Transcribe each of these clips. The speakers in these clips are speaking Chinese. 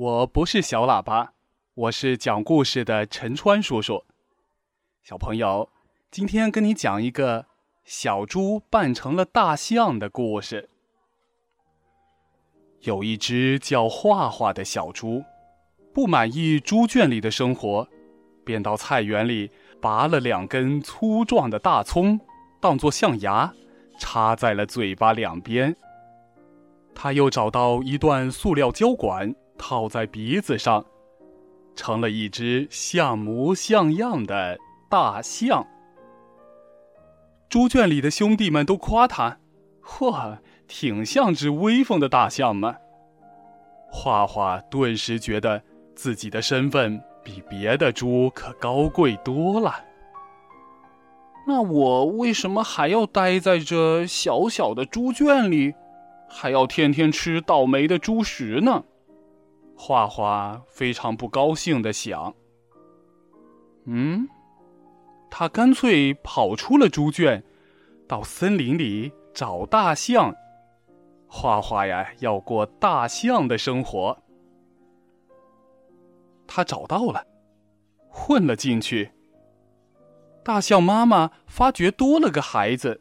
我不是小喇叭，我是讲故事的陈川叔叔。小朋友，今天跟你讲一个小猪扮成了大象的故事。有一只叫画画的小猪，不满意猪圈里的生活，便到菜园里拔了两根粗壮的大葱，当作象牙，插在了嘴巴两边。他又找到一段塑料胶管。套在鼻子上，成了一只像模像样的大象。猪圈里的兄弟们都夸他：“嚯，挺像只威风的大象嘛！”画画顿时觉得自己的身份比别的猪可高贵多了。那我为什么还要待在这小小的猪圈里，还要天天吃倒霉的猪食呢？画画非常不高兴的想：“嗯，他干脆跑出了猪圈，到森林里找大象。画画呀，要过大象的生活。他找到了，混了进去。大象妈妈发觉多了个孩子，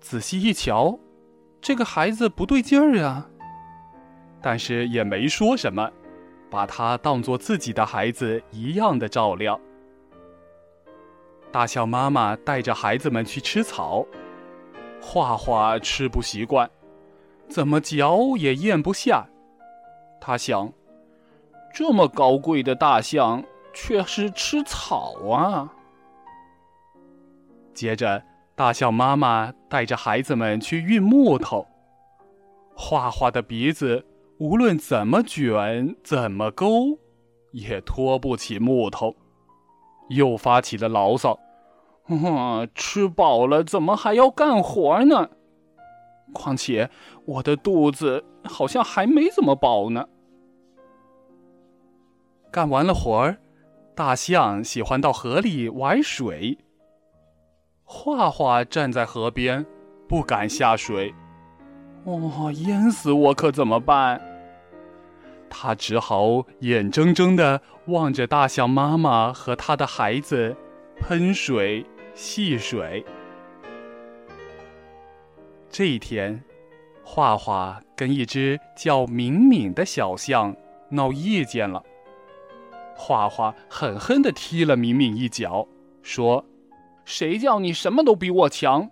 仔细一瞧，这个孩子不对劲儿啊。”但是也没说什么，把他当做自己的孩子一样的照料。大象妈妈带着孩子们去吃草，画画吃不习惯，怎么嚼也咽不下。他想，这么高贵的大象却是吃草啊。接着，大象妈妈带着孩子们去运木头，画画的鼻子。无论怎么卷，怎么勾，也拖不起木头，又发起了牢骚：“哼哼吃饱了怎么还要干活呢？况且我的肚子好像还没怎么饱呢。”干完了活儿，大象喜欢到河里玩水。画画站在河边，不敢下水。哦，淹死我可怎么办？他只好眼睁睁的望着大象妈妈和他的孩子喷水戏水。这一天，画画跟一只叫敏敏的小象闹意见了。画画狠狠的踢了敏敏一脚，说：“谁叫你什么都比我强？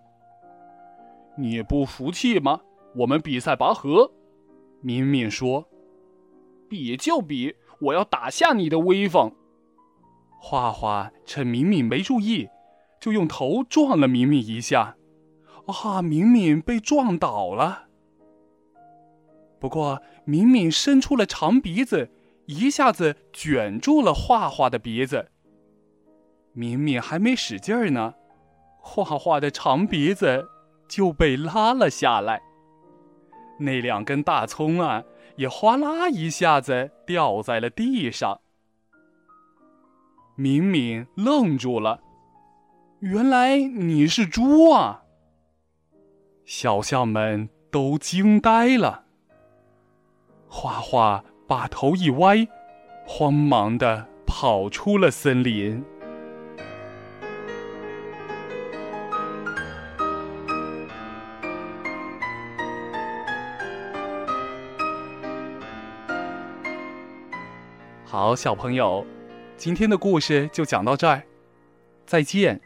你不服气吗？我们比赛拔河。”敏敏说。比就比，我要打下你的威风！画画趁敏敏没注意，就用头撞了敏敏一下，啊，敏敏被撞倒了。不过敏敏伸出了长鼻子，一下子卷住了画画的鼻子。敏敏还没使劲儿呢，画画的长鼻子就被拉了下来。那两根大葱啊！也哗啦一下子掉在了地上。敏敏愣住了，原来你是猪啊！小象们都惊呆了。画画把头一歪，慌忙的跑出了森林。好，小朋友，今天的故事就讲到这儿，再见。